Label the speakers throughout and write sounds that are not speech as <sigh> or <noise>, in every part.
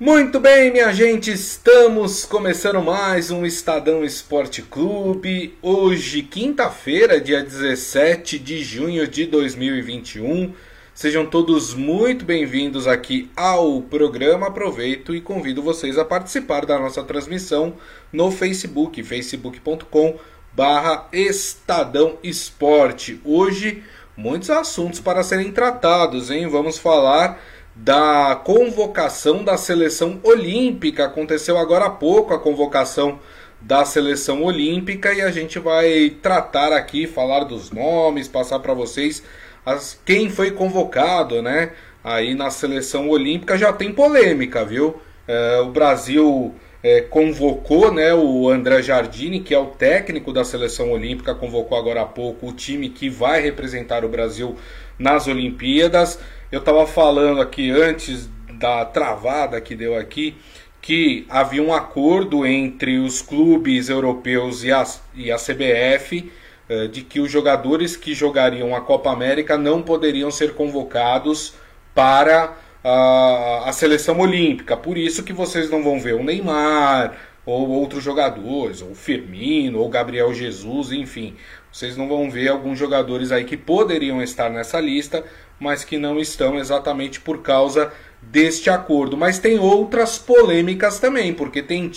Speaker 1: Muito bem, minha gente, estamos começando mais um Estadão Esporte Clube. Hoje, quinta-feira, dia 17 de junho de 2021. Sejam todos muito bem-vindos aqui ao programa. Aproveito e convido vocês a participar da nossa transmissão no Facebook, facebook.com barra Estadão Esporte. Hoje, muitos assuntos para serem tratados, hein? Vamos falar da convocação da seleção olímpica. Aconteceu agora há pouco a convocação da seleção olímpica e a gente vai tratar aqui, falar dos nomes, passar para vocês as, quem foi convocado, né? Aí na seleção olímpica já tem polêmica, viu? É, o Brasil é, convocou, né? O André Jardini, que é o técnico da seleção olímpica, convocou agora há pouco o time que vai representar o Brasil nas Olimpíadas. Eu estava falando aqui antes da travada que deu aqui que havia um acordo entre os clubes europeus e a, e a CBF eh, de que os jogadores que jogariam a Copa América não poderiam ser convocados para a, a seleção olímpica. Por isso que vocês não vão ver o Neymar ou outros jogadores, ou Firmino, ou Gabriel Jesus, enfim. Vocês não vão ver alguns jogadores aí que poderiam estar nessa lista, mas que não estão exatamente por causa deste acordo. Mas tem outras polêmicas também, porque tem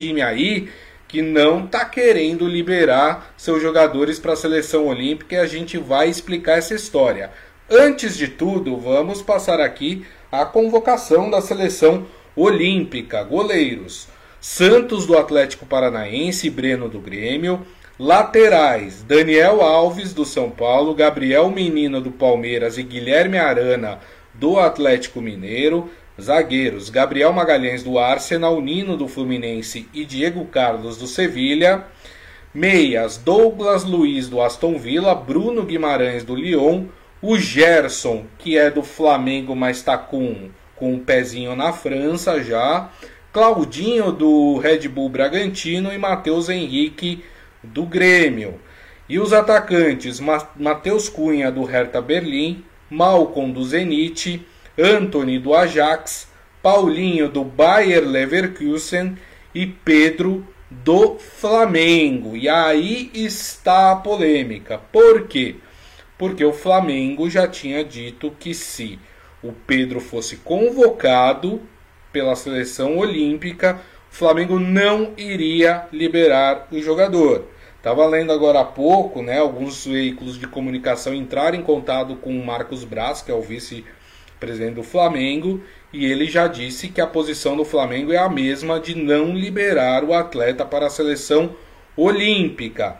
Speaker 1: time aí que não está querendo liberar seus jogadores para a seleção olímpica e a gente vai explicar essa história. Antes de tudo, vamos passar aqui a convocação da seleção olímpica. Goleiros: Santos do Atlético Paranaense e Breno do Grêmio. Laterais: Daniel Alves do São Paulo, Gabriel Menino do Palmeiras e Guilherme Arana do Atlético Mineiro. Zagueiros: Gabriel Magalhães do Arsenal, Nino do Fluminense e Diego Carlos do Sevilha. Meias: Douglas Luiz do Aston Villa, Bruno Guimarães do Lyon, o Gerson, que é do Flamengo, mas está com, com um pezinho na França já. Claudinho do Red Bull Bragantino e Matheus Henrique do Grêmio. E os atacantes Matheus Cunha do Hertha Berlim, Malcom do Zenit, Anthony do Ajax, Paulinho do Bayer Leverkusen e Pedro do Flamengo. E aí está a polêmica. Por quê? Porque o Flamengo já tinha dito que se o Pedro fosse convocado pela seleção olímpica, o Flamengo não iria liberar o jogador. Estava lendo agora há pouco, né, alguns veículos de comunicação entraram em contato com o Marcos Braz, que é o vice-presidente do Flamengo, e ele já disse que a posição do Flamengo é a mesma de não liberar o atleta para a seleção olímpica.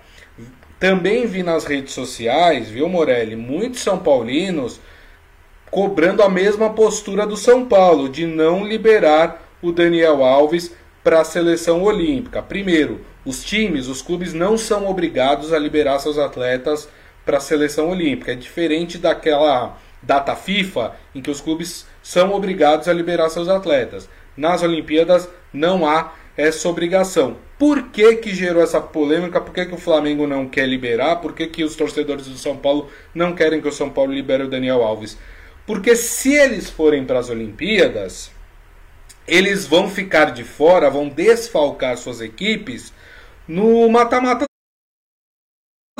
Speaker 1: Também vi nas redes sociais, viu, Morelli, muitos são paulinos cobrando a mesma postura do São Paulo de não liberar o Daniel Alves para a seleção olímpica. Primeiro, os times, os clubes não são obrigados a liberar seus atletas para a seleção olímpica. É diferente daquela data FIFA em que os clubes são obrigados a liberar seus atletas. Nas Olimpíadas não há essa obrigação. Por que, que gerou essa polêmica? Por que, que o Flamengo não quer liberar? Por que, que os torcedores do São Paulo não querem que o São Paulo libere o Daniel Alves? Porque se eles forem para as Olimpíadas, eles vão ficar de fora, vão desfalcar suas equipes no mata-mata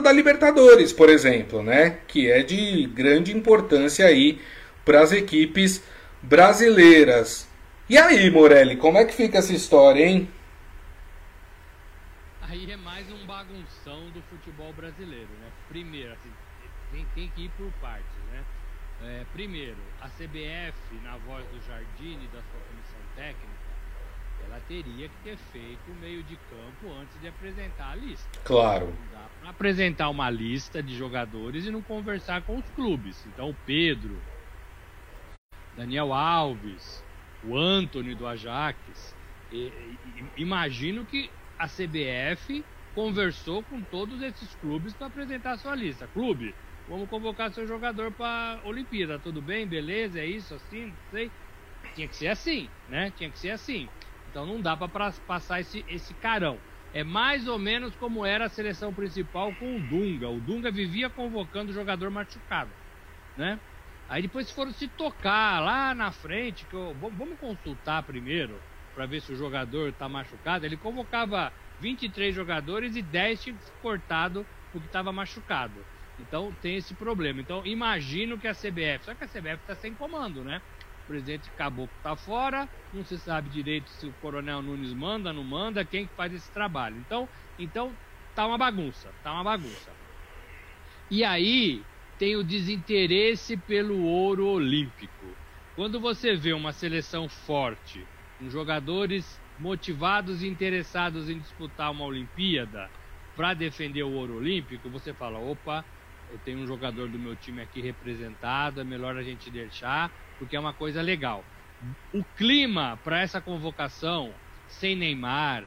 Speaker 1: da Libertadores, por exemplo, né? Que é de grande importância aí para as equipes brasileiras. E aí, Morelli, como é que fica essa história, hein?
Speaker 2: Aí é mais um bagunção do futebol brasileiro, né? Primeiro, assim, tem, tem que ir por partes? É, primeiro, a CBF, na voz do Jardine da sua técnica, ela teria que ter feito o meio de campo antes de apresentar a lista.
Speaker 1: Claro.
Speaker 2: Não dá para apresentar uma lista de jogadores e não conversar com os clubes. Então, o Pedro, Daniel Alves, o Anthony do Ajax. E, e, imagino que a CBF conversou com todos esses clubes para apresentar a sua lista. Clube, vamos convocar seu jogador para Olimpíada. Tudo bem? Beleza? É isso assim? Não sei tinha que ser assim, né? Tinha que ser assim. Então não dá para passar esse, esse carão. É mais ou menos como era a seleção principal com o Dunga. O Dunga vivia convocando o jogador machucado, né? Aí depois foram se tocar lá na frente, que eu, vamos consultar primeiro para ver se o jogador está machucado. Ele convocava 23 jogadores e 10 tinha cortado porque estava machucado. Então tem esse problema. Então imagino que a CBF, só que a CBF está sem comando, né? O presidente Caboclo está fora, não se sabe direito se o Coronel Nunes manda, não manda, quem que faz esse trabalho. Então, então tá uma bagunça, tá uma bagunça. E aí tem o desinteresse pelo ouro olímpico. Quando você vê uma seleção forte, com jogadores motivados e interessados em disputar uma Olimpíada para defender o ouro olímpico, você fala: opa, eu tenho um jogador do meu time aqui representado, é melhor a gente deixar, porque é uma coisa legal. O clima para essa convocação, sem Neymar,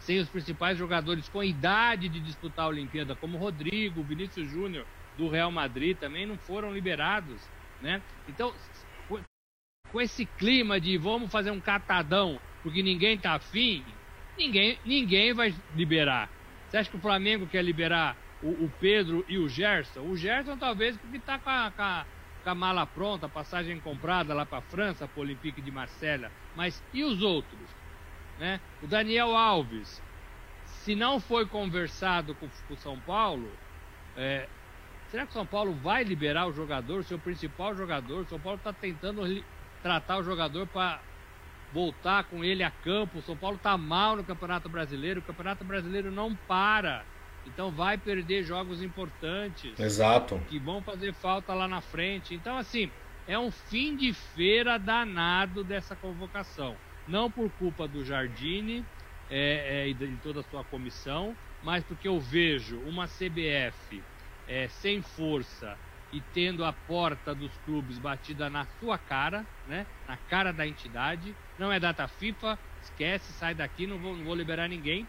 Speaker 2: sem os principais jogadores com idade de disputar a Olimpíada, como Rodrigo, Vinícius Júnior do Real Madrid, também não foram liberados, né? Então, com esse clima de vamos fazer um catadão porque ninguém tá afim, ninguém, ninguém vai liberar. Você acha que o Flamengo quer liberar o, o Pedro e o Gerson? O Gerson talvez porque tá com a, com a, com a mala pronta, a passagem comprada lá para a França, para o Olympique de Marselha. Mas e os outros? Né? O Daniel Alves, se não foi conversado com o São Paulo, é, será que o São Paulo vai liberar o jogador, seu principal jogador? O São Paulo está tentando tratar o jogador para voltar com ele a campo. O São Paulo está mal no Campeonato Brasileiro, o Campeonato Brasileiro não para. Então vai perder jogos importantes.
Speaker 1: Exato.
Speaker 2: Que vão fazer falta lá na frente. Então, assim, é um fim de feira danado dessa convocação não por culpa do Jardine é, é, e de toda a sua comissão, mas porque eu vejo uma CBF é, sem força e tendo a porta dos clubes batida na sua cara, né, na cara da entidade. Não é data FIFA, esquece, sai daqui, não vou, não vou liberar ninguém.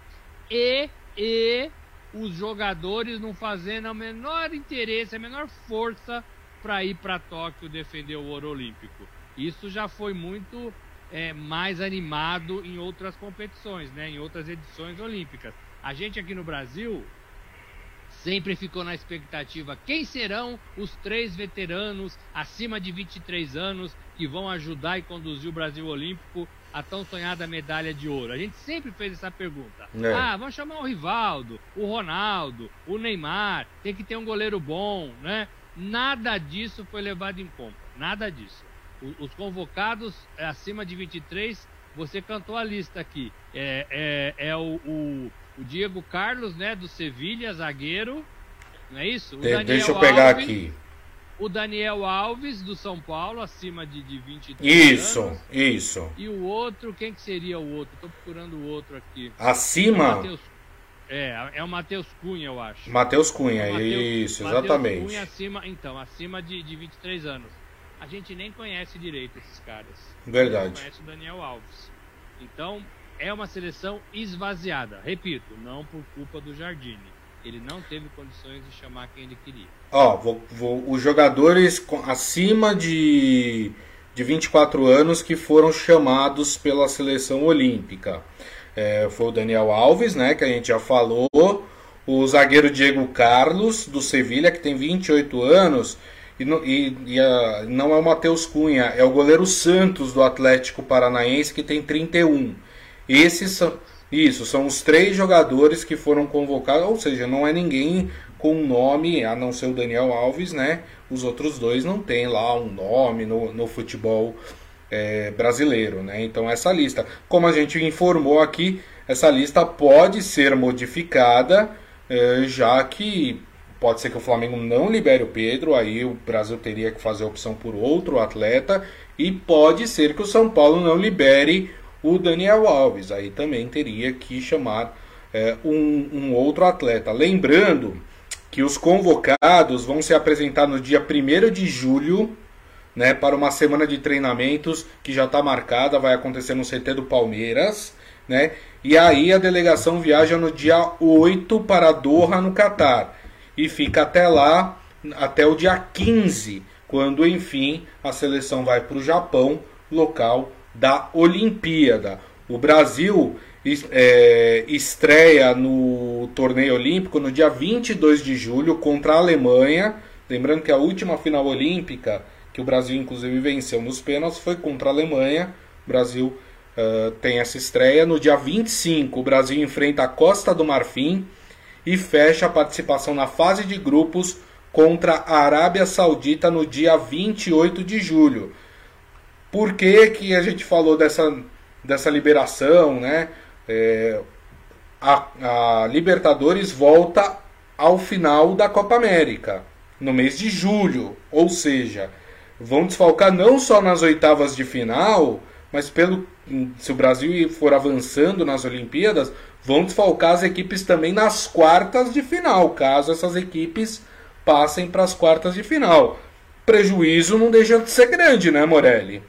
Speaker 2: E, e os jogadores não fazendo o menor interesse, a menor força para ir para Tóquio defender o ouro olímpico. Isso já foi muito é, mais animado em outras competições, né, em outras edições olímpicas. A gente aqui no Brasil sempre ficou na expectativa quem serão os três veteranos acima de 23 anos que vão ajudar e conduzir o Brasil Olímpico a tão sonhada medalha de ouro. A gente sempre fez essa pergunta. É. Ah, vamos chamar o Rivaldo, o Ronaldo, o Neymar, tem que ter um goleiro bom, né? Nada disso foi levado em conta, nada disso os convocados é, acima de 23, você cantou a lista aqui. É, é, é o, o, o, Diego Carlos, né, do Sevilha, zagueiro. Não é isso? O
Speaker 1: de, deixa eu pegar Alves, aqui.
Speaker 2: O Daniel Alves, do São Paulo, acima de, de 23
Speaker 1: isso,
Speaker 2: anos.
Speaker 1: Isso, isso.
Speaker 2: E o outro, quem que seria o outro? Estou procurando o outro aqui.
Speaker 1: Acima?
Speaker 2: É, é o Matheus Cunha, eu acho.
Speaker 1: Matheus Cunha, é Mateus, isso, Mateus exatamente.
Speaker 2: Cunha acima, então, acima de, de 23 anos a gente nem conhece direito esses caras.
Speaker 1: Verdade.
Speaker 2: Não conhece o Daniel Alves. Então, é uma seleção esvaziada. Repito, não por culpa do Jardine. Ele não teve condições de chamar quem ele queria.
Speaker 1: Ó, vou, vou, os jogadores acima de, de 24 anos que foram chamados pela seleção olímpica. É, foi o Daniel Alves, né, que a gente já falou. O zagueiro Diego Carlos, do Sevilha, que tem 28 anos e, e, e a, não é o Matheus Cunha, é o goleiro Santos do Atlético Paranaense que tem 31. Esses são. Isso, são os três jogadores que foram convocados, ou seja, não é ninguém com nome, a não ser o Daniel Alves, né? Os outros dois não tem lá um nome no, no futebol é, brasileiro, né? Então essa lista, como a gente informou aqui, essa lista pode ser modificada, é, já que Pode ser que o Flamengo não libere o Pedro, aí o Brasil teria que fazer opção por outro atleta. E pode ser que o São Paulo não libere o Daniel Alves, aí também teria que chamar é, um, um outro atleta. Lembrando que os convocados vão se apresentar no dia 1 de julho né, para uma semana de treinamentos que já está marcada, vai acontecer no CT do Palmeiras. Né? E aí a delegação viaja no dia 8 para Doha, no Catar e fica até lá, até o dia 15, quando enfim a seleção vai para o Japão, local da Olimpíada. O Brasil é, estreia no torneio olímpico no dia 22 de julho contra a Alemanha, Lembrando que a última final olímpica, que o Brasil inclusive venceu nos pênaltis, foi contra a Alemanha. O Brasil uh, tem essa estreia. No dia 25, o Brasil enfrenta a Costa do Marfim e fecha a participação na fase de grupos contra a Arábia Saudita no dia 28 de julho. Por que, que a gente falou dessa, dessa liberação, né? É, a, a Libertadores volta ao final da Copa América, no mês de julho. Ou seja, vão desfalcar não só nas oitavas de final, mas pelo se o Brasil for avançando nas Olimpíadas, vão desfalcar as equipes também nas quartas de final, caso essas equipes passem para as quartas de final. Prejuízo não deixa de ser grande, né, Morelli?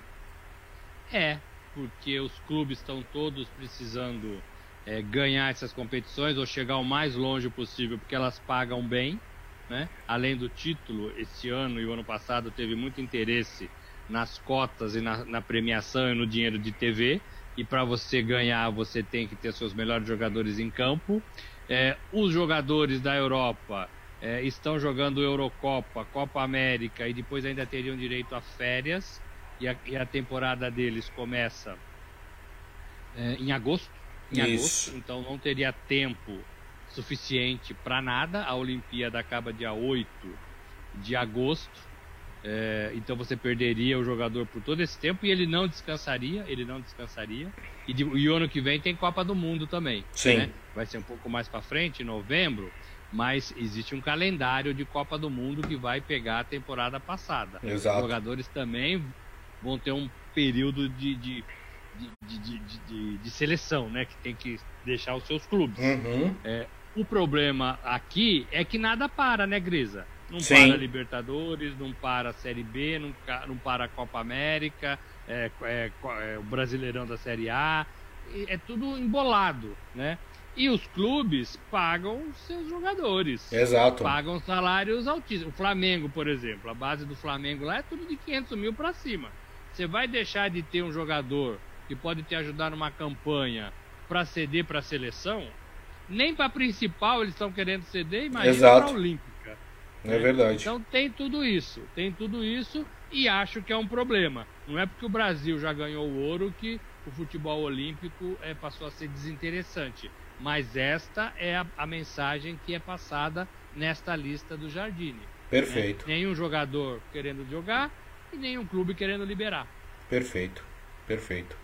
Speaker 2: É, porque os clubes estão todos precisando é, ganhar essas competições ou chegar o mais longe possível, porque elas pagam bem. Né? Além do título, esse ano e o ano passado teve muito interesse nas cotas e na, na premiação e no dinheiro de TV. E para você ganhar, você tem que ter seus melhores jogadores em campo. É, os jogadores da Europa é, estão jogando Eurocopa, Copa América e depois ainda teriam direito a férias. E a, e a temporada deles começa é, em agosto em Isso. agosto, então não teria tempo suficiente para nada. A Olimpíada acaba dia 8 de agosto. É, então você perderia o jogador por todo esse tempo e ele não descansaria, ele não descansaria. E, de, e o ano que vem tem Copa do Mundo também.
Speaker 1: Sim. Né?
Speaker 2: Vai ser um pouco mais para frente, em novembro, mas existe um calendário de Copa do Mundo que vai pegar a temporada passada.
Speaker 1: Exato.
Speaker 2: Os jogadores também vão ter um período de, de de, de, de, seleção, né? Que tem que deixar os seus clubes.
Speaker 1: Uhum.
Speaker 2: É, o problema aqui é que nada para, né, Grisa? Não
Speaker 1: Sim.
Speaker 2: para Libertadores, não para a Série B, não, não para a Copa América, é, é, é, o Brasileirão da Série A. É tudo embolado, né? E os clubes pagam seus jogadores.
Speaker 1: Exato.
Speaker 2: Pagam salários altíssimos. O Flamengo, por exemplo, a base do Flamengo lá é tudo de 500 mil para cima. Você vai deixar de ter um jogador que pode te ajudar numa campanha para ceder para a seleção, nem para a principal eles estão querendo ceder, imagina para a Olímpica.
Speaker 1: É né? verdade.
Speaker 2: Então tem tudo isso, tem tudo isso e acho que é um problema. Não é porque o Brasil já ganhou o ouro que o futebol olímpico é, passou a ser desinteressante. Mas esta é a, a mensagem que é passada nesta lista do Jardine. Né?
Speaker 1: Perfeito.
Speaker 2: Né? Nenhum jogador querendo jogar e nenhum clube querendo liberar.
Speaker 1: Perfeito, perfeito.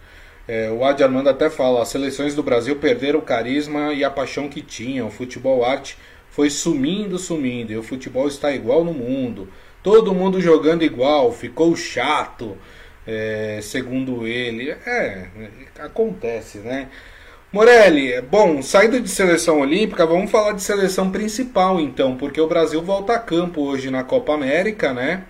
Speaker 1: É, o Adi Armando até fala: as seleções do Brasil perderam o carisma e a paixão que tinham. O futebol arte foi sumindo, sumindo. E o futebol está igual no mundo. Todo mundo jogando igual, ficou chato, é, segundo ele. É, acontece, né? Morelli, bom, saindo de seleção olímpica, vamos falar de seleção principal então, porque o Brasil volta a campo hoje na Copa América, né?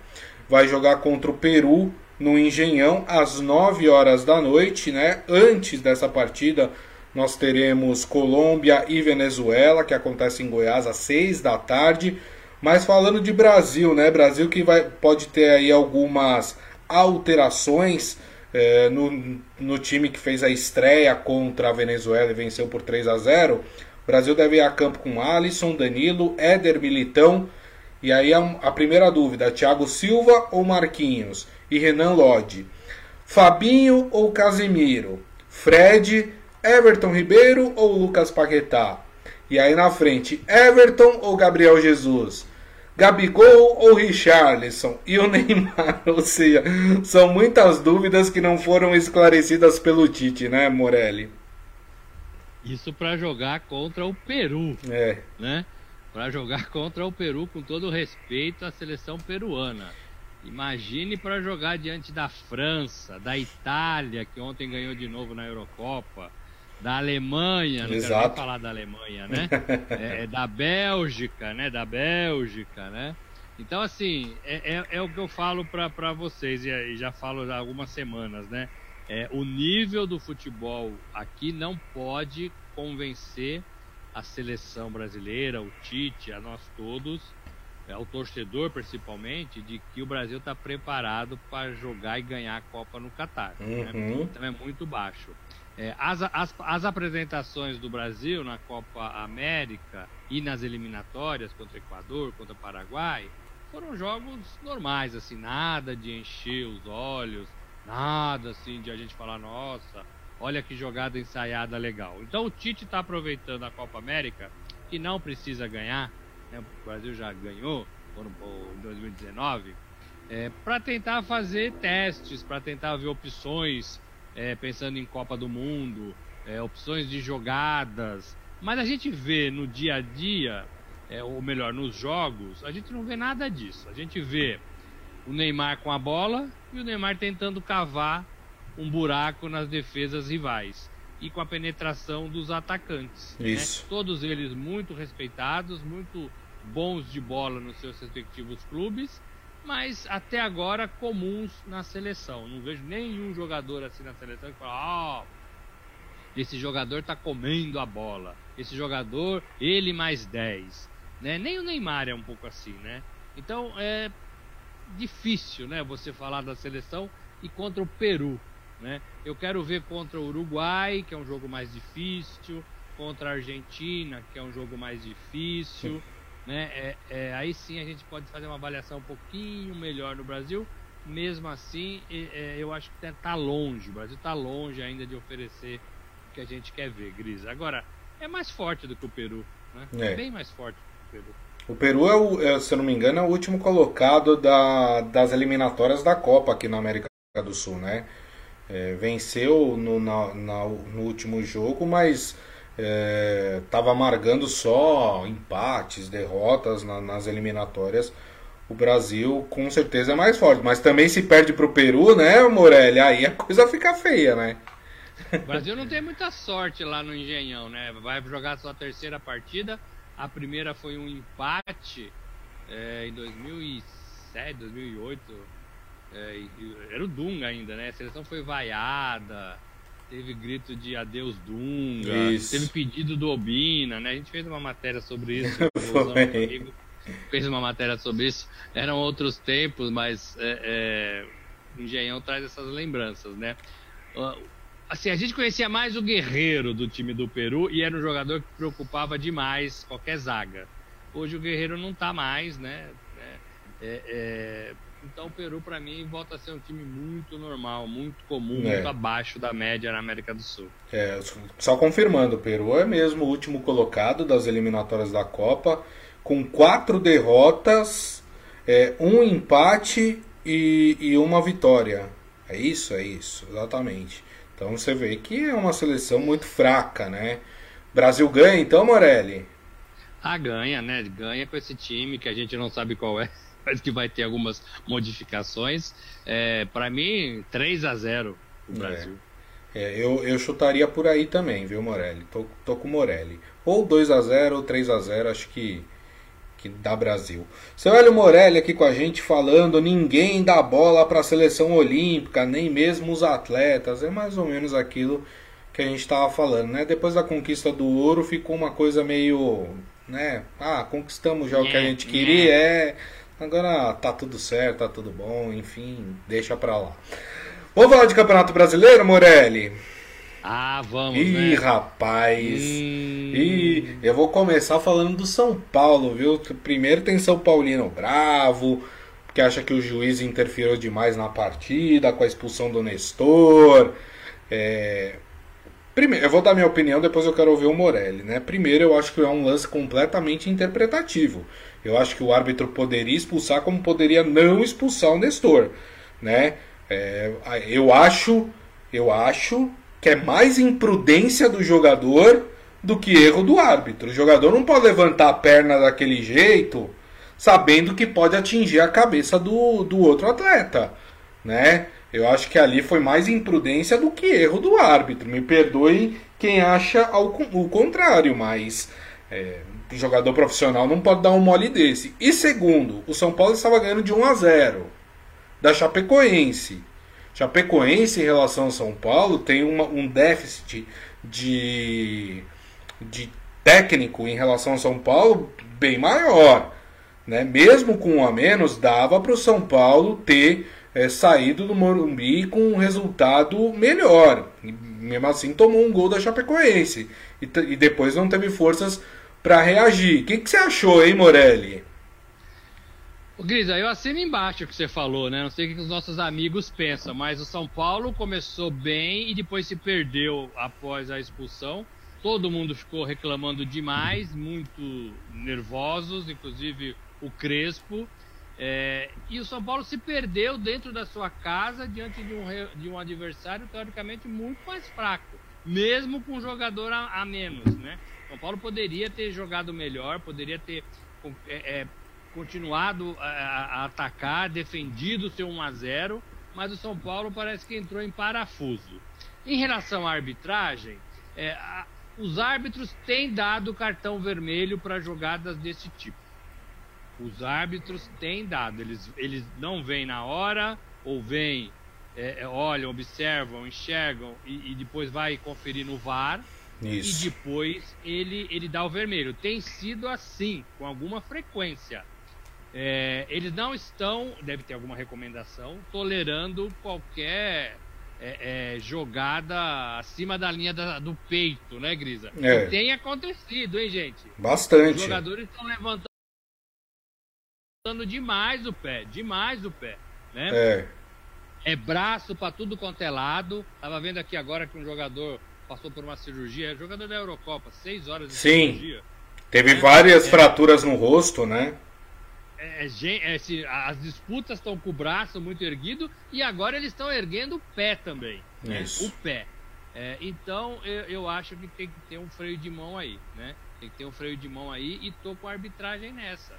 Speaker 1: Vai jogar contra o Peru no Engenhão às 9 horas da noite, né? Antes dessa partida, nós teremos Colômbia e Venezuela, que acontece em Goiás às 6 da tarde. Mas falando de Brasil, né? Brasil que vai, pode ter aí algumas alterações é, no, no time que fez a estreia contra a Venezuela e venceu por 3 a 0. O Brasil deve ir a campo com Alisson, Danilo, Éder Militão. E aí a, primeira dúvida: Thiago Silva ou Marquinhos? e Renan Lodge. Fabinho ou Casemiro? Fred, Everton Ribeiro ou Lucas Paquetá? E aí na frente, Everton ou Gabriel Jesus? Gabigol ou Richarlison? E o <laughs> Neymar? Ou seja, são muitas dúvidas que não foram esclarecidas pelo Tite, né, Morelli?
Speaker 2: Isso para jogar contra o Peru.
Speaker 1: É.
Speaker 2: Né? Para jogar <laughs> contra o Peru com todo respeito à seleção peruana. Imagine para jogar diante da França, da Itália, que ontem ganhou de novo na Eurocopa, da Alemanha, não Exato. quero nem falar da Alemanha, né? <laughs> é, é, da Bélgica, né? Da Bélgica, né? Então, assim, é, é, é o que eu falo para vocês, e já falo há algumas semanas, né? É, o nível do futebol aqui não pode convencer a seleção brasileira, o Tite, a nós todos, ao torcedor principalmente, de que o Brasil está preparado para jogar e ganhar a Copa no Catar. Né? Uhum. Né? Então é muito baixo. É, as, as, as, apresentações do Brasil na Copa América e nas eliminatórias contra Equador, contra Paraguai, foram jogos normais, assim, nada de encher os olhos, nada assim de a gente falar, nossa, olha que jogada ensaiada legal. Então o Tite está aproveitando a Copa América, que não precisa ganhar, né, o Brasil já ganhou em 2019, é, para tentar fazer testes, para tentar ver opções, é, pensando em Copa do Mundo, é, opções de jogadas. Mas a gente vê no dia a dia é, ou melhor, nos jogos, a gente não vê nada disso. A gente vê o Neymar com a bola e o Neymar tentando cavar um buraco nas defesas rivais e com a penetração dos atacantes. Né? Isso. Né? Todos eles muito respeitados, muito bons de bola nos seus respectivos clubes, mas até agora comuns na seleção. Não vejo nenhum jogador assim na seleção que fala: "Ó, oh, esse jogador tá comendo a bola. Esse jogador, ele mais 10. Né? Nem o Neymar é um pouco assim, né? Então é difícil, né? Você falar da seleção e contra o Peru, né? Eu quero ver contra o Uruguai, que é um jogo mais difícil, contra a Argentina, que é um jogo mais difícil, né? É, é, aí sim a gente pode fazer uma avaliação um pouquinho melhor no Brasil. Mesmo assim, é, eu acho que está longe. O Brasil está longe ainda de oferecer o que a gente quer ver, Gris. Agora, é mais forte do que o Peru, né? É. Bem mais forte.
Speaker 1: Peru. O Peru, é o, é, se eu não me engano, é o último colocado da, das eliminatórias da Copa aqui na América do Sul, né? É, venceu no, na, na, no último jogo, mas estava é, amargando só empates, derrotas na, nas eliminatórias. O Brasil com certeza é mais forte, mas também se perde para o Peru, né, Morelli? Aí a coisa fica feia, né?
Speaker 2: O Brasil não tem muita sorte lá no Engenhão, né? Vai jogar sua terceira partida a primeira foi um empate é, em 2007, 2008. É, era o Dunga ainda, né? A seleção foi vaiada, teve grito de adeus Dunga, isso. teve pedido do Obina, né? A gente fez uma matéria sobre isso. <laughs> amigo, fez uma matéria sobre isso. Eram outros tempos, mas é, é, o Engenhão traz essas lembranças, né? assim, a gente conhecia mais o Guerreiro do time do Peru e era um jogador que preocupava demais qualquer zaga. Hoje o Guerreiro não está mais, né? É, é, é, então o Peru, para mim, volta a ser um time muito normal, muito comum, é. muito abaixo da média na América do Sul.
Speaker 1: É, só confirmando, o Peru é mesmo o último colocado das eliminatórias da Copa, com quatro derrotas, é, um empate e, e uma vitória. É isso? É isso, exatamente. Então você vê que é uma seleção muito fraca, né? Brasil ganha então, Morelli?
Speaker 2: Ah, ganha, né? Ganha com esse time que a gente não sabe qual é, mas <laughs> que vai ter algumas modificações. É, Para mim, 3 a 0 o é. Brasil.
Speaker 1: É. é, eu, eu chutaria por aí também, viu, Morelli? Tô, tô com o Morelli. Ou 2 a 0 ou 3 a 0 acho que que dá Brasil. Seu Hélio Morelli aqui com a gente falando, ninguém dá bola para a seleção olímpica, nem mesmo os atletas. É mais ou menos aquilo que a gente estava falando, né? Depois da conquista do ouro ficou uma coisa meio, né? Ah, conquistamos já o que a gente queria, é. Agora tá tudo certo, tá tudo bom, enfim, deixa pra lá. Vamos falar de Campeonato Brasileiro, Morelli?
Speaker 2: Ah, vamos,
Speaker 1: Ih,
Speaker 2: né?
Speaker 1: rapaz. Hum... Ih, eu vou começar falando do São Paulo, viu? Primeiro tem São Paulino bravo, que acha que o juiz interferiu demais na partida, com a expulsão do Nestor. É... Primeiro, eu vou dar minha opinião, depois eu quero ouvir o Morelli, né? Primeiro, eu acho que é um lance completamente interpretativo. Eu acho que o árbitro poderia expulsar como poderia não expulsar o Nestor, né? É... eu acho, eu acho que é mais imprudência do jogador do que erro do árbitro. O jogador não pode levantar a perna daquele jeito, sabendo que pode atingir a cabeça do, do outro atleta, né? Eu acho que ali foi mais imprudência do que erro do árbitro. Me perdoe quem acha ao, o contrário, mas é, jogador profissional não pode dar um mole desse. E segundo, o São Paulo estava ganhando de 1 a 0 da Chapecoense. Chapecoense em relação ao São Paulo tem uma, um déficit de, de técnico em relação ao São Paulo bem maior. Né? Mesmo com um a menos, dava para o São Paulo ter é, saído do Morumbi com um resultado melhor. E, mesmo assim, tomou um gol da Chapecoense. E, e depois não teve forças para reagir. O que, que você achou, hein, Morelli?
Speaker 2: Grisa, eu assino embaixo o que você falou, né? Não sei o que os nossos amigos pensam, mas o São Paulo começou bem e depois se perdeu após a expulsão. Todo mundo ficou reclamando demais, muito nervosos, inclusive o Crespo. É, e o São Paulo se perdeu dentro da sua casa diante de um, de um adversário teoricamente muito mais fraco, mesmo com um jogador a, a menos, né? São Paulo poderia ter jogado melhor, poderia ter é, é, continuado a, a, atacar, defendido o seu 1 a 0, mas o São Paulo parece que entrou em parafuso. Em relação à arbitragem, é, a, os árbitros têm dado cartão vermelho para jogadas desse tipo. Os árbitros têm dado, eles, eles não vêm na hora, ou vêm, é, é, olham, observam, enxergam e, e, depois vai conferir no VAR. Isso. E depois ele, ele dá o vermelho. Tem sido assim, com alguma frequência. É, eles não estão, deve ter alguma recomendação, tolerando qualquer é, é, jogada acima da linha da, do peito, né, Grisa? É. tem acontecido, hein, gente?
Speaker 1: Bastante.
Speaker 2: Os jogadores estão levantando demais o pé, demais o pé, né?
Speaker 1: É.
Speaker 2: É braço para tudo quanto é lado. Tava vendo aqui agora que um jogador passou por uma cirurgia, jogador da Eurocopa, seis horas de
Speaker 1: Sim. cirurgia. Teve né? várias é. fraturas no rosto, né?
Speaker 2: É, é, é as disputas estão com o braço muito erguido e agora eles estão erguendo o pé também. Né? O pé. É, então eu, eu, acho que tem que ter um freio de mão aí, né? Tem que ter um freio de mão aí e tô com a arbitragem nessa.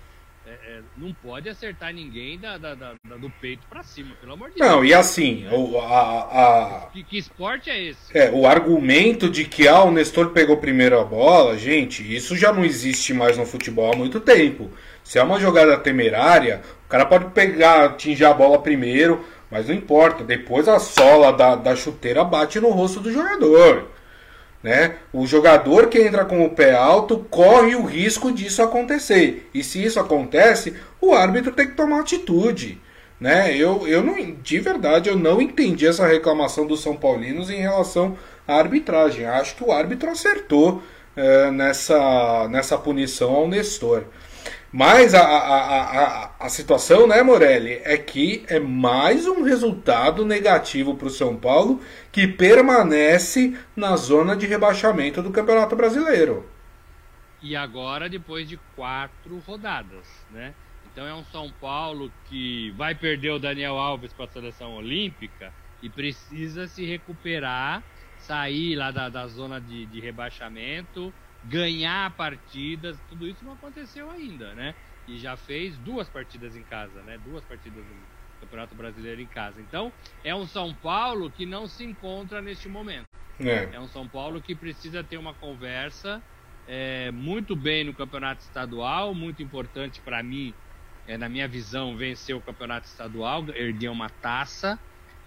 Speaker 2: É, é, não pode acertar ninguém da, da, da, do peito para cima, pelo amor de
Speaker 1: não, Deus. Não, e assim, o, a, a...
Speaker 2: Que, que, esporte é esse?
Speaker 1: É, o argumento de que ah, o Nestor pegou primeiro a bola, gente, isso já não existe mais no futebol há muito tempo. Se é uma jogada temerária, o cara pode pegar, atingir a bola primeiro, mas não importa. Depois a sola da, da chuteira bate no rosto do jogador. Né? O jogador que entra com o pé alto corre o risco disso acontecer. E se isso acontece, o árbitro tem que tomar atitude. Né? Eu, eu não, de verdade, eu não entendi essa reclamação dos São Paulinos em relação à arbitragem. Acho que o árbitro acertou é, nessa, nessa punição ao Nestor. Mas a, a, a, a situação, né, Morelli, é que é mais um resultado negativo para o São Paulo que permanece na zona de rebaixamento do Campeonato Brasileiro.
Speaker 2: E agora, depois de quatro rodadas, né? Então é um São Paulo que vai perder o Daniel Alves para a seleção olímpica e precisa se recuperar, sair lá da, da zona de, de rebaixamento ganhar partidas, tudo isso não aconteceu ainda, né? E já fez duas partidas em casa, né? Duas partidas no Campeonato Brasileiro em casa. Então, é um São Paulo que não se encontra neste momento. É, é um São Paulo que precisa ter uma conversa é, muito bem no Campeonato Estadual, muito importante para mim, é, na minha visão, vencer o Campeonato Estadual, erguer uma taça,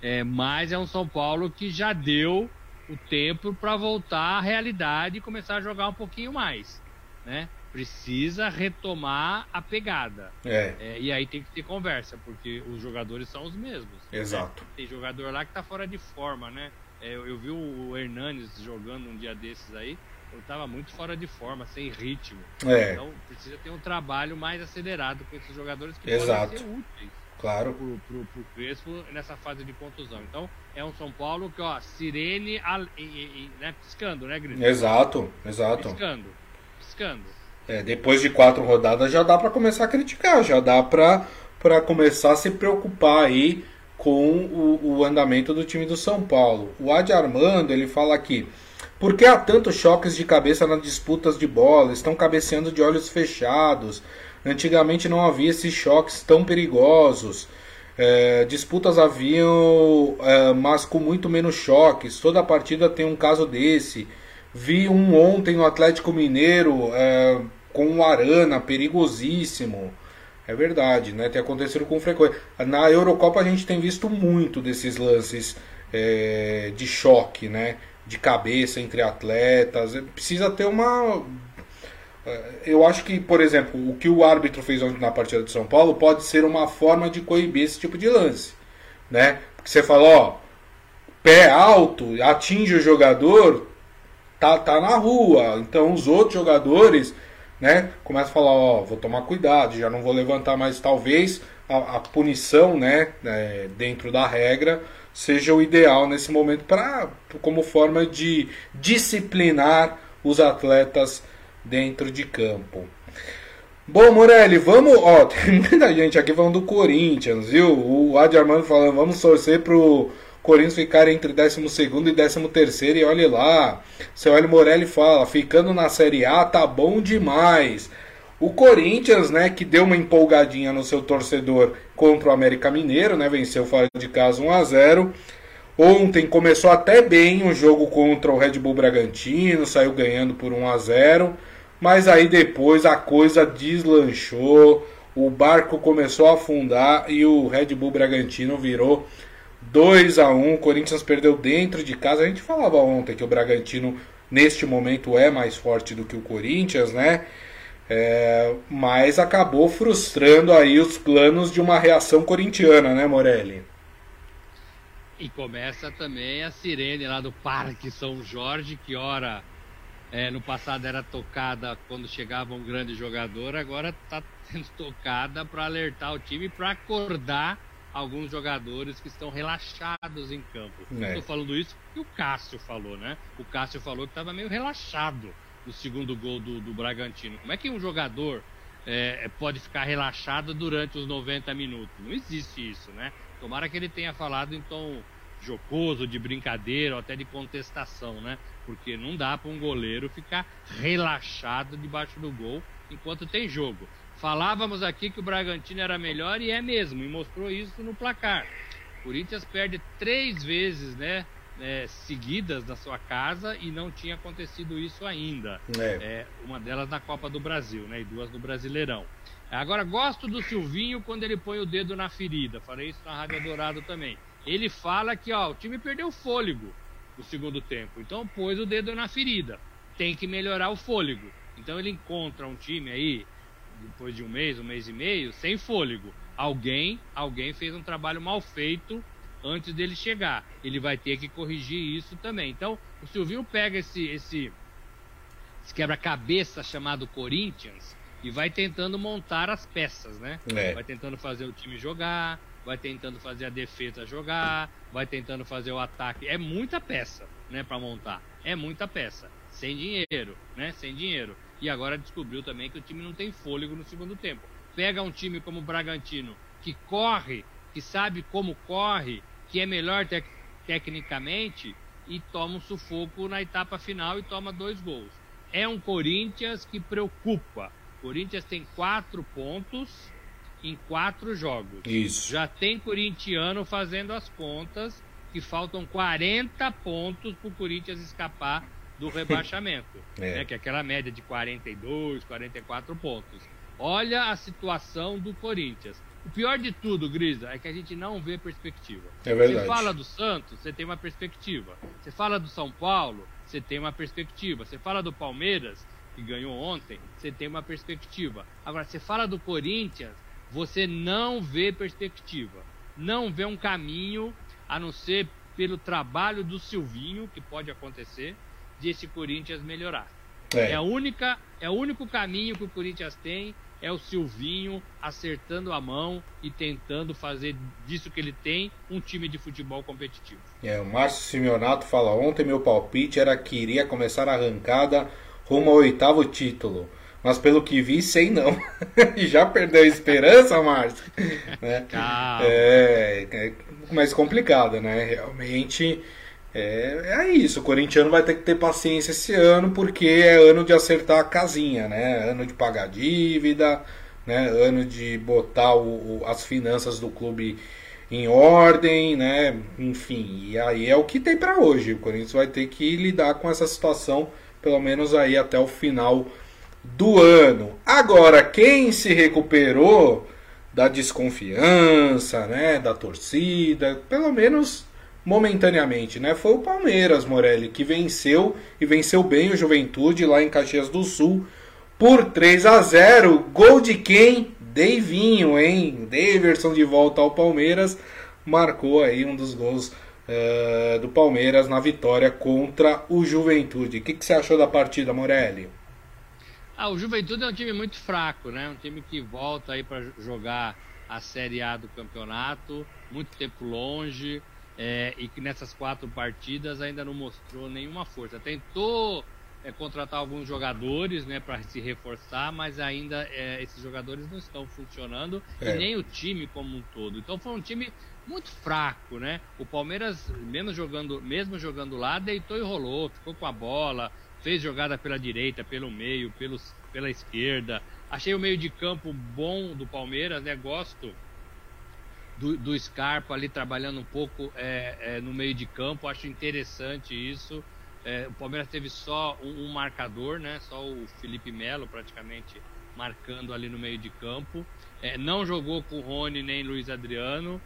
Speaker 2: é, mas é um São Paulo que já deu o tempo para voltar à realidade e começar a jogar um pouquinho mais, né? Precisa retomar a pegada.
Speaker 1: É.
Speaker 2: é e aí tem que ter conversa, porque os jogadores são os mesmos.
Speaker 1: Exato.
Speaker 2: Né? Tem jogador lá que tá fora de forma, né? É, eu, eu, vi o Hernanes jogando um dia desses aí, ele tava muito fora de forma, sem ritmo.
Speaker 1: É.
Speaker 2: Então precisa ter um trabalho mais acelerado com esses jogadores que
Speaker 1: Exato.
Speaker 2: podem ser úteis
Speaker 1: claro.
Speaker 2: pro, pro, pro Crespo nessa fase de contusão. Então, é um São Paulo que, ó, sirene e, e, né, piscando, né, Grito?
Speaker 1: Exato, exato.
Speaker 2: Piscando, piscando.
Speaker 1: É, depois de quatro rodadas já dá para começar a criticar, já dá para para começar a se preocupar aí com o, o, andamento do time do São Paulo. O Adi Armando, ele fala aqui, por que há tantos choques de cabeça nas disputas de bola? Estão cabeceando de olhos fechados. Antigamente não havia esses choques tão perigosos. É, disputas haviam, é, mas com muito menos choques. Toda partida tem um caso desse. Vi um ontem no Atlético Mineiro é, com o Arana, perigosíssimo. É verdade, né? Tem acontecido com frequência. Na Eurocopa a gente tem visto muito desses lances é, de choque, né? De cabeça entre atletas. Precisa ter uma eu acho que, por exemplo, o que o árbitro fez ontem na partida de São Paulo pode ser uma forma de coibir esse tipo de lance. Né? Porque você fala, ó, pé alto, atinge o jogador, tá, tá na rua. Então os outros jogadores né, começa a falar, ó, vou tomar cuidado, já não vou levantar mais, talvez a, a punição, né, é, dentro da regra, seja o ideal nesse momento para como forma de disciplinar os atletas dentro de campo. Bom, Morelli, vamos. Ó, <laughs> tem muita gente aqui falando do Corinthians, viu? O Adi Armando falando, vamos torcer pro Corinthians ficar entre 12 e 13 e olhe lá. Seu Hélio Morelli fala, ficando na Série A tá bom demais. O Corinthians, né, que deu uma empolgadinha no seu torcedor contra o América Mineiro, né, venceu fora de casa 1 a 0. Ontem começou até bem o jogo contra o Red Bull Bragantino, saiu ganhando por 1 a 0, mas aí depois a coisa deslanchou, o barco começou a afundar e o Red Bull Bragantino virou 2 a 1. O Corinthians perdeu dentro de casa. A gente falava ontem que o Bragantino neste momento é mais forte do que o Corinthians, né? É, mas acabou frustrando aí os planos de uma reação corintiana, né, Morelli?
Speaker 2: E começa também a sirene lá do Parque São Jorge, que ora é, no passado era tocada quando chegava um grande jogador, agora está sendo <laughs> tocada para alertar o time, para acordar alguns jogadores que estão relaxados em campo. É. Estou falando isso que o Cássio falou, né? O Cássio falou que estava meio relaxado do segundo gol do, do Bragantino. Como é que um jogador é, pode ficar relaxado durante os 90 minutos? Não existe isso, né? Tomara que ele tenha falado em tom jocoso, de brincadeira ou até de contestação, né? Porque não dá para um goleiro ficar relaxado debaixo do gol enquanto tem jogo. Falávamos aqui que o Bragantino era melhor e é mesmo, e mostrou isso no placar. O Corinthians perde três vezes, né? é, seguidas da sua casa e não tinha acontecido isso ainda. É. É, uma delas na Copa do Brasil, né? E duas no Brasileirão. Agora, gosto do Silvinho quando ele põe o dedo na ferida. Falei isso na Rádio Dourado também. Ele fala que ó, o time perdeu fôlego no segundo tempo. Então pôs o dedo na ferida. Tem que melhorar o fôlego. Então ele encontra um time aí, depois de um mês, um mês e meio, sem fôlego. Alguém, alguém fez um trabalho mal feito antes dele chegar. Ele vai ter que corrigir isso também. Então, o Silvio pega esse, esse, esse quebra-cabeça chamado Corinthians e vai tentando montar as peças, né? É. Vai tentando fazer o time jogar, vai tentando fazer a defesa jogar, vai tentando fazer o ataque. É muita peça, né, para montar. É muita peça. Sem dinheiro, né? Sem dinheiro. E agora descobriu também que o time não tem fôlego no segundo tempo. Pega um time como o Bragantino, que corre, que sabe como corre, que é melhor tec tecnicamente e toma um sufoco na etapa final e toma dois gols. É um Corinthians que preocupa. Corinthians tem quatro pontos em quatro jogos.
Speaker 1: Isso.
Speaker 2: Já tem corintiano fazendo as contas que faltam 40 pontos para o Corinthians escapar do <laughs> rebaixamento. é. né, que é aquela média de 42, 44 pontos. Olha a situação do Corinthians. O pior de tudo, Grisa, é que a gente não vê perspectiva.
Speaker 1: É verdade.
Speaker 2: Você fala do Santos, você tem uma perspectiva. Você fala do São Paulo, você tem uma perspectiva. Você fala do Palmeiras, que ganhou ontem, você tem uma perspectiva. Agora, você fala do Corinthians, você não vê perspectiva. Não vê um caminho, a não ser pelo trabalho do Silvinho, que pode acontecer, de esse Corinthians melhorar. É. é, a única, é o único caminho que o Corinthians tem é o Silvinho acertando a mão e tentando fazer disso que ele tem um time de futebol competitivo.
Speaker 1: É, o Márcio Simeonato fala: ontem meu palpite era que iria começar a arrancada rumo ao oitavo título. Mas pelo que vi, sei não. <laughs> e já perdeu a esperança, Márcio? né?
Speaker 2: Calma.
Speaker 1: É, é mais complicado, né? Realmente é, é isso, o corintiano vai ter que ter paciência esse ano, porque é ano de acertar a casinha, né? Ano de pagar dívida, né? Ano de botar o, o, as finanças do clube em ordem, né? Enfim, e aí é o que tem para hoje. O Corinthians vai ter que lidar com essa situação, pelo menos aí até o final do ano. Agora, quem se recuperou da desconfiança, né? Da torcida, pelo menos momentaneamente, né? Foi o Palmeiras, Morelli, que venceu e venceu bem o Juventude lá em Caxias do Sul por 3 a 0. Gol de quem? Deivinho, hein? Daverson de volta ao Palmeiras marcou aí um dos gols uh, do Palmeiras na vitória contra o Juventude. O que, que você achou da partida, Morelli?
Speaker 2: Ah, o Juventude é um time muito fraco, né? Um time que volta aí para jogar a Série A do campeonato, muito tempo longe, é, e que nessas quatro partidas ainda não mostrou nenhuma força. Tentou é, contratar alguns jogadores né, para se reforçar, mas ainda é, esses jogadores não estão funcionando é. e nem o time como um todo. Então foi um time muito fraco, né? O Palmeiras, mesmo jogando, mesmo jogando lá, deitou e rolou, ficou com a bola, fez jogada pela direita, pelo meio, pelos, pela esquerda. Achei o meio de campo bom do Palmeiras, né? Gosto do, do Scarpa ali trabalhando um pouco é, é, no meio de campo. Acho interessante isso. É, o Palmeiras teve só um, um, marcador, né? Só o Felipe Melo praticamente marcando ali no meio de campo. É, não jogou com o Rony nem Luiz Adriano.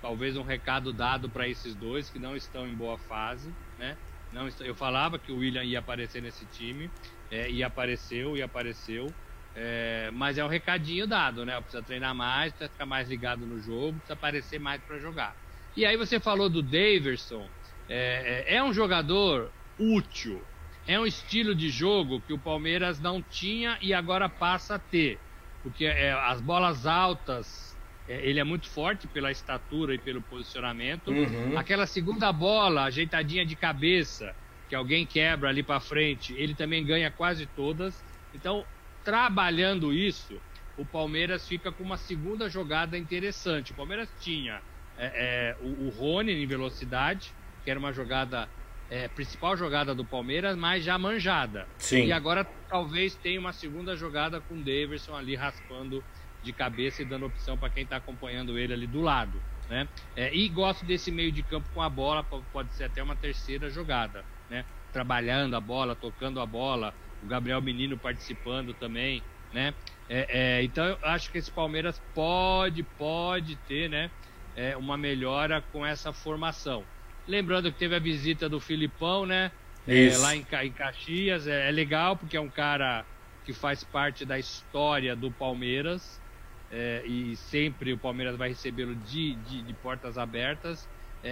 Speaker 2: Talvez um recado dado para esses dois que não estão em boa fase, né? Não, eu falava que o William ia aparecer nesse time, é, e apareceu, e apareceu. É, mas é um recadinho dado, né? Precisa treinar mais, precisa ficar mais ligado no jogo, precisa aparecer mais para jogar. E aí você falou do Daverson, é, é, é, um jogador útil, é um estilo de jogo que o Palmeiras não tinha e agora passa a ter, porque é, as bolas altas, ele é muito forte pela estatura e pelo posicionamento. Uhum. Aquela segunda bola, ajeitadinha de cabeça, que alguém quebra ali para frente, ele também ganha quase todas. Então trabalhando isso, o Palmeiras fica com uma segunda jogada interessante. O Palmeiras tinha é, é, o, o Rony em velocidade, que era uma jogada, é, principal jogada do Palmeiras, mas já manjada. Sim. E agora talvez tenha uma segunda jogada com o Davidson ali raspando de cabeça e dando opção para quem está acompanhando ele ali do lado. Né? É, e gosto desse meio de campo com a bola, pode ser até uma terceira jogada. Né? Trabalhando a bola, tocando a bola, o Gabriel Menino participando também, né? É, é, então eu acho que esse Palmeiras pode, pode ter, né? É, uma melhora com essa formação. Lembrando que teve a visita do Filipão, né? É, lá em, em Caxias, é, é, legal porque é um cara que faz parte da história do Palmeiras é, e sempre o Palmeiras vai recebê-lo de, de, de, portas abertas.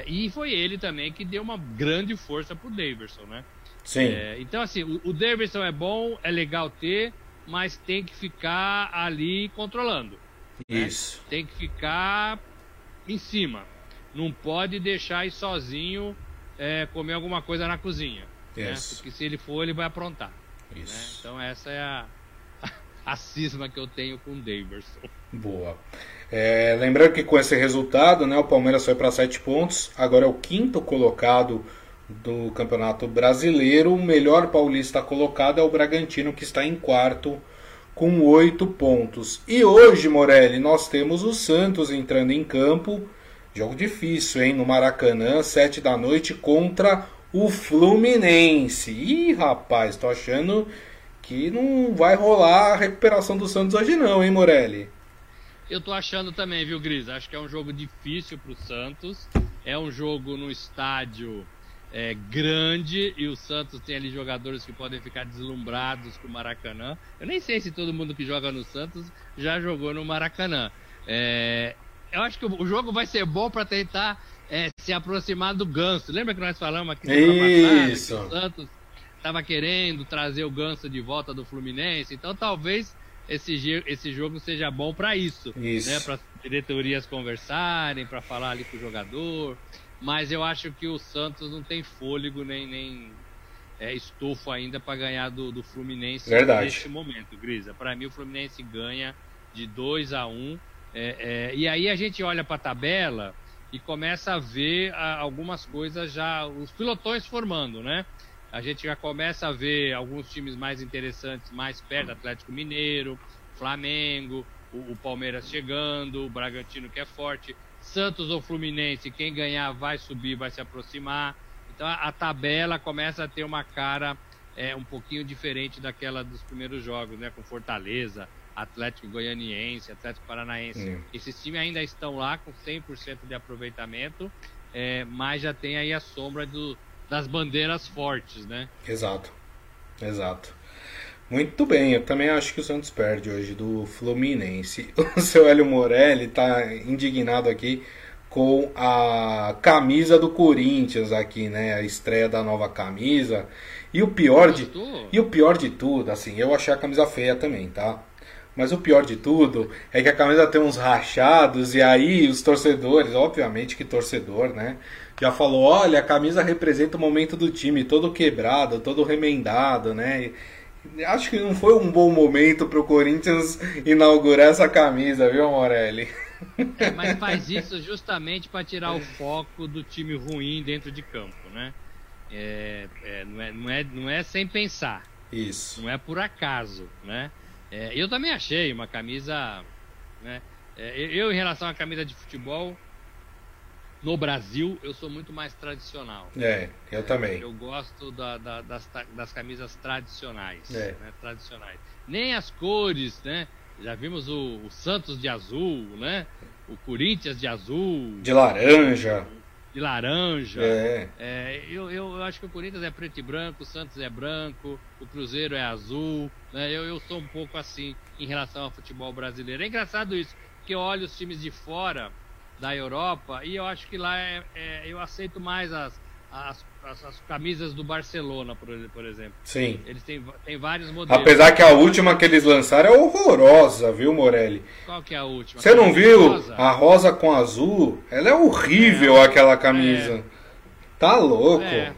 Speaker 2: e foi ele também que deu uma grande força pro Daverson, né? Sim. É, então, assim, o, o Davidson é bom, é legal ter, mas tem que ficar ali controlando.
Speaker 1: Né? Isso.
Speaker 2: Né? Tem que ficar em cima. Não pode deixar ir sozinho é, comer alguma coisa na cozinha. Né? Porque se ele for, ele vai aprontar. Né? Isso. Né? Então, essa é a, <laughs> a cisma que eu tenho com o Davidson.
Speaker 1: Boa. É, lembrando que com esse resultado, né, o Palmeiras foi para sete pontos, agora é o quinto colocado do Campeonato Brasileiro. O melhor paulista colocado é o Bragantino, que está em quarto com oito pontos. E hoje, Morelli, nós temos o Santos entrando em campo. Jogo difícil, hein? No Maracanã, sete da noite, contra o Fluminense. Ih, rapaz, tô achando que não vai rolar a recuperação do Santos hoje não, hein, Morelli?
Speaker 2: Eu tô achando também, viu, Gris? Acho que é um jogo difícil pro Santos. É um jogo no estádio é, grande e o Santos tem ali jogadores que podem ficar deslumbrados com o Maracanã. Eu nem sei se todo mundo que joga no Santos já jogou no Maracanã. É, eu acho que o jogo vai ser bom para tentar é, se aproximar do Ganso. Lembra que nós falamos aqui
Speaker 1: Isso.
Speaker 2: Passada, que o Santos estava querendo trazer o Ganso de volta do Fluminense? Então talvez esse, esse jogo seja bom para isso, isso. Né? para as diretorias conversarem, para falar ali com o jogador. Mas eu acho que o Santos não tem fôlego nem, nem é, estofo ainda para ganhar do, do Fluminense
Speaker 1: Verdade.
Speaker 2: neste momento, Grisa. Para mim, o Fluminense ganha de 2 a 1 um, é, é, E aí a gente olha para a tabela e começa a ver a, algumas coisas já, os pilotões formando, né? A gente já começa a ver alguns times mais interessantes mais perto, Atlético Mineiro, Flamengo, o, o Palmeiras chegando, o Bragantino que é forte. Santos ou Fluminense, quem ganhar vai subir, vai se aproximar. Então a, a tabela começa a ter uma cara é, um pouquinho diferente daquela dos primeiros jogos, né? Com Fortaleza, Atlético Goianiense, Atlético Paranaense. Hum. Esses times ainda estão lá com 100% de aproveitamento, é, mas já tem aí a sombra do, das bandeiras fortes, né?
Speaker 1: Exato, exato. Muito bem, eu também acho que o Santos perde hoje do Fluminense. <laughs> O seu Hélio Morelli está indignado aqui com a camisa do Corinthians aqui, né? A estreia da nova camisa. E o pior de e o pior de tudo, assim, eu achei a camisa feia também, tá? Mas o pior de tudo é que a camisa tem uns rachados e aí os torcedores, obviamente que torcedor, né? Já falou, olha, a camisa representa o momento do time, todo quebrado, todo remendado, né? Acho que não foi um bom momento para o Corinthians inaugurar essa camisa, viu, Morelli?
Speaker 2: É, <laughs> mas faz isso justamente para tirar o foco do time ruim dentro de campo, né? É, é, não, é, não, é, não é sem pensar.
Speaker 1: Isso.
Speaker 2: Não é por acaso, né? É, eu também achei uma camisa, né? É, eu em relação à camisa de futebol no Brasil eu sou muito mais tradicional.
Speaker 1: É, eu também.
Speaker 2: Eu gosto da, da, das, das camisas tradicionais, é. né? Tradicionais. Nem as cores, né? Já vimos o, o, Santos de azul, né? O Corinthians de azul.
Speaker 1: De laranja.
Speaker 2: De laranja.
Speaker 1: É.
Speaker 2: é eu, eu, acho que o Corinthians é preto e branco, o Santos é branco, o Cruzeiro é azul. Né? Eu, eu sou um pouco assim em relação ao futebol brasileiro. É engraçado isso, porque eu olho os times de fora da Europa e eu acho que lá é, é eu aceito mais as, as, as, as, camisas do Barcelona, por, por exemplo.
Speaker 1: Sim.
Speaker 2: Eles têm, têm vários modelos.
Speaker 1: Apesar que a última que eles lançaram é horrorosa, viu, Morelli?
Speaker 2: Qual que é a última?
Speaker 1: Você não viu? Rosa? A rosa com azul? Ela é horrível, é, aquela camisa. É. Tá louco. É.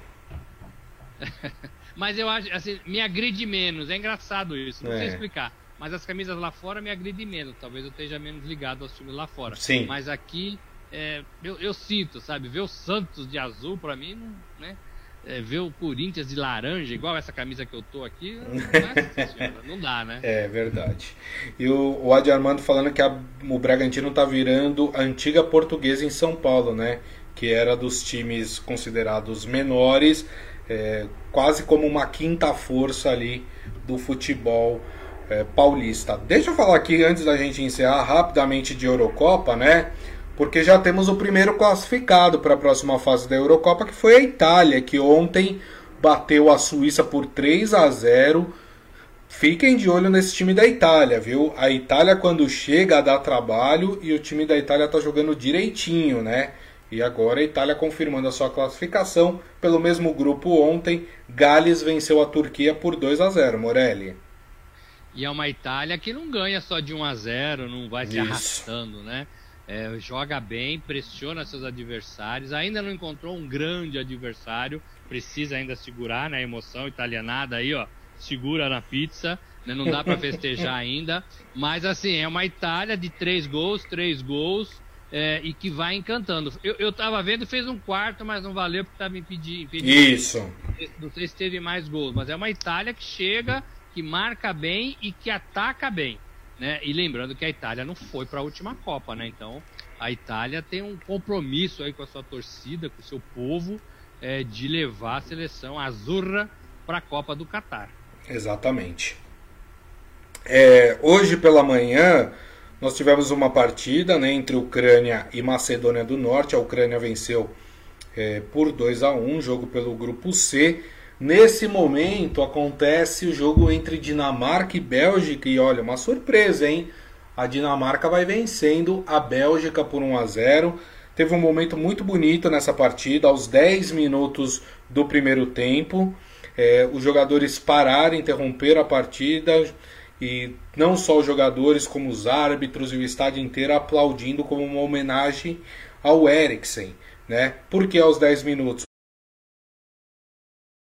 Speaker 1: <laughs>
Speaker 2: Mas eu acho, assim, me agride menos. É engraçado isso, não sei é. explicar. Mas as camisas lá fora me agridem menos. Talvez eu esteja menos ligado aos times lá fora.
Speaker 1: Sim.
Speaker 2: Mas aqui é, eu, eu, sinto, sabe? Ver o Santos de azul, para mim, né? É, ver o Corinthians de laranja, igual essa camisa que eu tô aqui, não, <laughs> não dá, né?
Speaker 1: É verdade. E o, o Adi Armando falando que a, o Bragantino tá virando a antiga portuguesa em São Paulo, né? Que era dos times considerados menores, é, quase como uma quinta força ali do futebol é, paulista. Deixa eu falar aqui, antes da gente encerrar, rapidamente de Eurocopa, né? porque já temos o primeiro classificado para a próxima fase da Eurocopa, que foi a Itália, que ontem bateu a Suíça por 3 a 0. Fiquem de olho nesse time da Itália, viu? A Itália quando chega dá trabalho e o time da Itália tá jogando direitinho, né? E agora a Itália confirmando a sua classificação pelo mesmo grupo ontem, Gales venceu a Turquia por 2 a 0, Morelli.
Speaker 2: E é uma Itália que não ganha só de 1 a 0, não vai se Isso. arrastando, né? é, joga bem, pressiona seus adversários, ainda não encontrou um grande adversário, precisa ainda segurar na né, emoção italianada aí, ó, segura na pizza, né, não dá para festejar <laughs> ainda, mas assim, é uma Itália de três gols, três gols, é, e que vai encantando. Eu, eu tava vendo, fez um quarto, mas não valeu porque tava impedindo.
Speaker 1: Isso.
Speaker 2: Não sei se teve mais gols, mas é uma Itália que chega, que marca bem e que ataca bem. Né? E lembrando que a Itália não foi para a última Copa, né? Então a Itália tem um compromisso aí com a sua torcida, com o seu povo, é, de levar a seleção azurra para a Copa do Catar.
Speaker 1: Exatamente. É, hoje pela manhã nós tivemos uma partida né, entre Ucrânia e Macedônia do Norte. A Ucrânia venceu é, por 2 a 1 jogo pelo grupo C. Nesse momento acontece o jogo entre Dinamarca e Bélgica e olha, uma surpresa, hein? A Dinamarca vai vencendo a Bélgica por 1 a 0. Teve um momento muito bonito nessa partida, aos 10 minutos do primeiro tempo. É, os jogadores pararam, interromperam a partida e não só os jogadores, como os árbitros e o estádio inteiro aplaudindo como uma homenagem ao Eriksen. Né? Por que aos 10 minutos?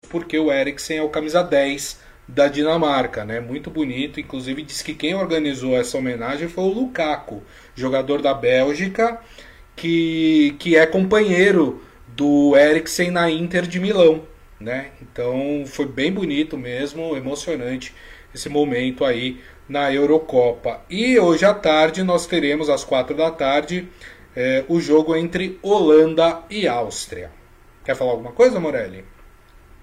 Speaker 1: Porque o Eriksen é o camisa 10 da Dinamarca, né? Muito bonito. Inclusive diz que quem organizou essa homenagem foi o Lukaku, jogador da Bélgica, que, que é companheiro do Eriksen na Inter de Milão, né? Então foi bem bonito mesmo, emocionante esse momento aí na Eurocopa. E hoje à tarde nós teremos às quatro da tarde é, o jogo entre Holanda e Áustria. Quer falar alguma coisa, Morelli?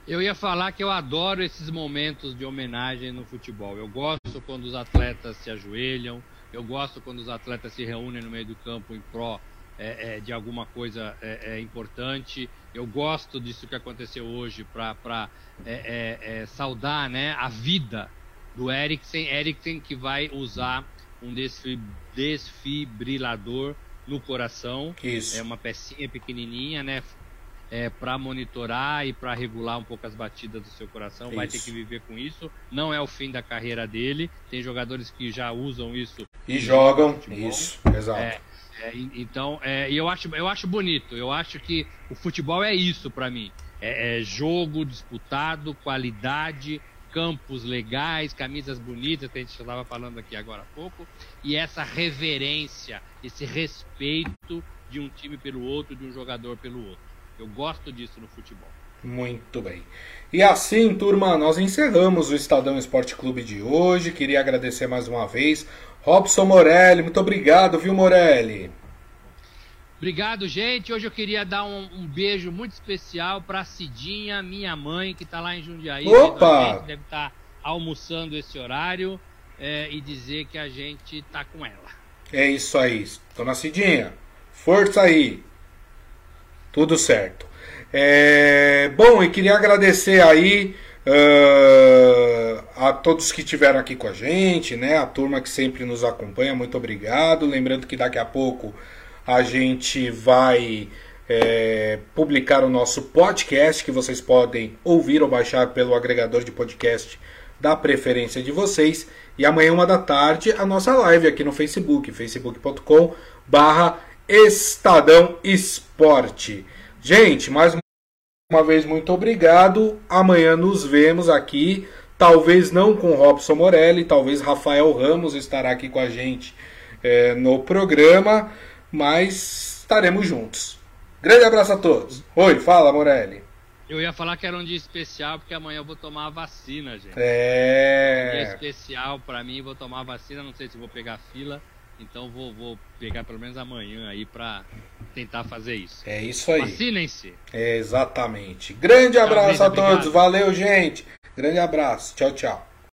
Speaker 2: Eu ia falar que eu adoro esses momentos de homenagem no futebol. Eu gosto quando os atletas se ajoelham, eu gosto quando os atletas se reúnem no meio do campo em pró é, é, de alguma coisa é, é importante. Eu gosto disso que aconteceu hoje para é, é, saudar né, a vida do Eriksen. Eriksen que vai usar um desfibrilador no coração.
Speaker 1: Isso.
Speaker 2: É uma pecinha pequenininha, né? É, para monitorar e para regular um pouco as batidas do seu coração, isso. vai ter que viver com isso. Não é o fim da carreira dele. Tem jogadores que já usam isso
Speaker 1: e jogam. Isso, exato.
Speaker 2: É, é, então, é, eu acho, eu acho bonito. Eu acho que o futebol é isso para mim. É, é, jogo disputado, qualidade, campos legais, camisas bonitas que a gente estava falando aqui agora há pouco, e essa reverência, esse respeito de um time pelo outro, de um jogador pelo outro. Eu gosto disso no futebol.
Speaker 1: Muito bem. E assim, turma, nós encerramos o Estadão Esporte Clube de hoje. Queria agradecer mais uma vez. Robson Morelli, muito obrigado, viu, Morelli?
Speaker 2: Obrigado, gente. Hoje eu queria dar um, um beijo muito especial para Cidinha, minha mãe, que está lá em Jundiaí.
Speaker 1: Opa!
Speaker 2: Deve estar tá almoçando esse horário é, e dizer que a gente está com ela.
Speaker 1: É isso aí, dona Cidinha. Força aí. Tudo certo. É, bom, e queria agradecer aí uh, a todos que estiveram aqui com a gente, né? A turma que sempre nos acompanha, muito obrigado. Lembrando que daqui a pouco a gente vai é, publicar o nosso podcast que vocês podem ouvir ou baixar pelo agregador de podcast da preferência de vocês. E amanhã, uma da tarde, a nossa live aqui no Facebook, facebook.com barra Estadão Esporte. Gente, mais uma vez, muito obrigado. Amanhã nos vemos aqui. Talvez não com Robson Morelli, talvez Rafael Ramos estará aqui com a gente é, no programa, mas estaremos juntos. Grande abraço a todos. Oi, fala, Morelli.
Speaker 2: Eu ia falar que era um dia especial porque amanhã eu vou tomar a vacina, gente.
Speaker 1: É.
Speaker 2: Um dia especial para mim, vou tomar a vacina, não sei se vou pegar fila. Então vou, vou pegar pelo menos amanhã aí para tentar fazer isso.
Speaker 1: É isso aí.
Speaker 2: Vacinem-se.
Speaker 1: É exatamente. Grande abraço tchau, a todos. Obrigado. Valeu, gente. Grande abraço. Tchau, tchau.